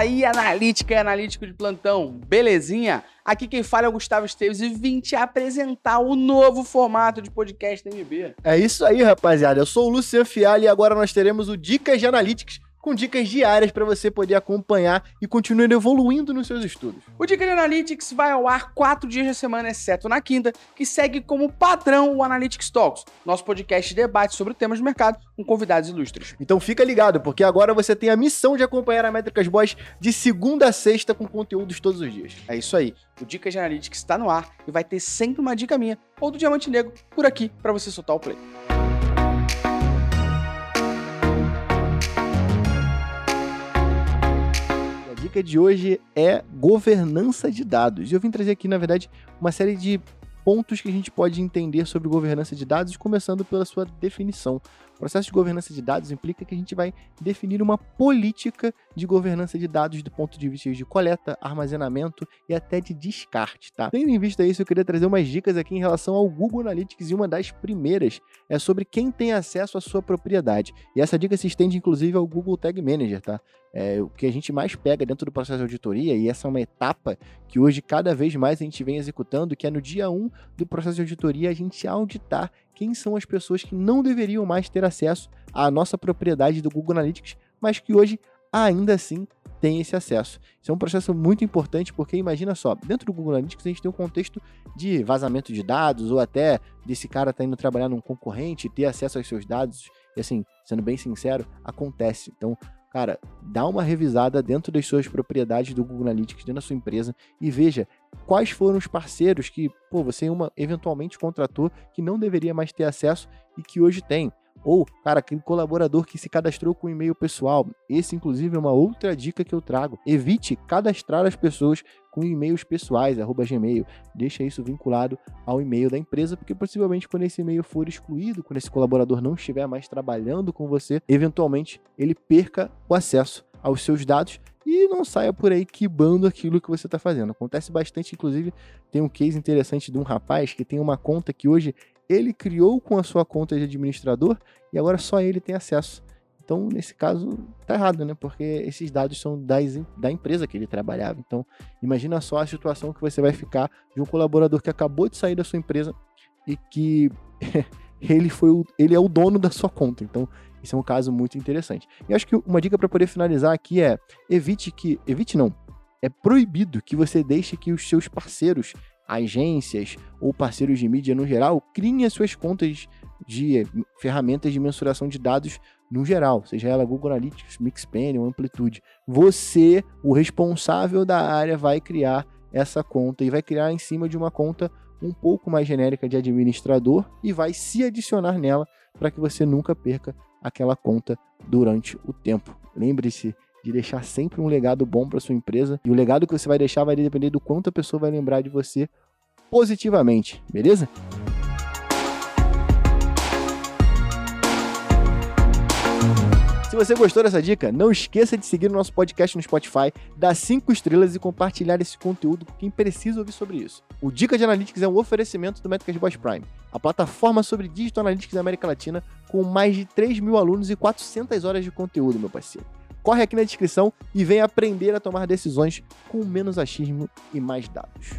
aí, analítica e analítico de plantão, belezinha? Aqui quem fala é o Gustavo Esteves e vim te apresentar o novo formato de podcast da MB. É isso aí, rapaziada. Eu sou o Luciano Fiali e agora nós teremos o Dicas de Analytics com dicas diárias para você poder acompanhar e continuar evoluindo nos seus estudos. O Dica de Analytics vai ao ar quatro dias da semana, exceto na quinta, que segue como padrão o Analytics Talks, nosso podcast de debate sobre temas do mercado com convidados ilustres. Então fica ligado, porque agora você tem a missão de acompanhar a Métricas Boys de segunda a sexta com conteúdos todos os dias. É isso aí. O Dica de Analytics está no ar e vai ter sempre uma dica minha ou do Diamante Negro por aqui para você soltar o play. Dica de hoje é governança de dados. E eu vim trazer aqui, na verdade, uma série de pontos que a gente pode entender sobre governança de dados, começando pela sua definição. O processo de governança de dados implica que a gente vai definir uma política de governança de dados do ponto de vista de coleta, armazenamento e até de descarte, tá? Tendo em vista isso, eu queria trazer umas dicas aqui em relação ao Google Analytics e uma das primeiras é sobre quem tem acesso à sua propriedade. E essa dica se estende inclusive ao Google Tag Manager, tá? É, o que a gente mais pega dentro do processo de auditoria, e essa é uma etapa que hoje cada vez mais a gente vem executando, que é no dia 1 do processo de auditoria a gente auditar quem são as pessoas que não deveriam mais ter acesso à nossa propriedade do Google Analytics, mas que hoje ainda assim têm esse acesso. Isso é um processo muito importante porque imagina só, dentro do Google Analytics a gente tem um contexto de vazamento de dados ou até desse cara tá indo trabalhar num concorrente ter acesso aos seus dados. E assim, sendo bem sincero, acontece. Então, cara, dá uma revisada dentro das suas propriedades do Google Analytics, dentro da sua empresa e veja quais foram os parceiros que, pô, você uma, eventualmente contratou que não deveria mais ter acesso e que hoje tem. Ou, cara, aquele colaborador que se cadastrou com e-mail pessoal. Esse, inclusive, é uma outra dica que eu trago. Evite cadastrar as pessoas com e-mails pessoais, arroba Gmail. Deixa isso vinculado ao e-mail da empresa, porque possivelmente quando esse e-mail for excluído, quando esse colaborador não estiver mais trabalhando com você, eventualmente ele perca o acesso aos seus dados e não saia por aí quibando aquilo que você está fazendo. Acontece bastante, inclusive, tem um case interessante de um rapaz que tem uma conta que hoje ele criou com a sua conta de administrador e agora só ele tem acesso. Então, nesse caso, tá errado, né? Porque esses dados são das, da empresa que ele trabalhava. Então, imagina só a situação que você vai ficar de um colaborador que acabou de sair da sua empresa e que ele foi o, ele é o dono da sua conta. Então, isso é um caso muito interessante. E acho que uma dica para poder finalizar aqui é evite que, evite não, é proibido que você deixe que os seus parceiros agências ou parceiros de mídia no geral criem as suas contas de ferramentas de mensuração de dados no geral, seja ela Google Analytics, Mixpanel ou Amplitude. Você, o responsável da área, vai criar essa conta e vai criar em cima de uma conta um pouco mais genérica de administrador e vai se adicionar nela para que você nunca perca aquela conta durante o tempo. Lembre-se de deixar sempre um legado bom para sua empresa. E o legado que você vai deixar vai depender do quanto a pessoa vai lembrar de você positivamente, beleza? Se você gostou dessa dica, não esqueça de seguir o nosso podcast no Spotify, dar 5 estrelas e compartilhar esse conteúdo com quem precisa ouvir sobre isso. O Dica de Analytics é um oferecimento do Métricas Boss Prime, a plataforma sobre Digital Analytics da América Latina, com mais de 3 mil alunos e 400 horas de conteúdo, meu parceiro. Corre aqui na descrição e vem aprender a tomar decisões com menos achismo e mais dados.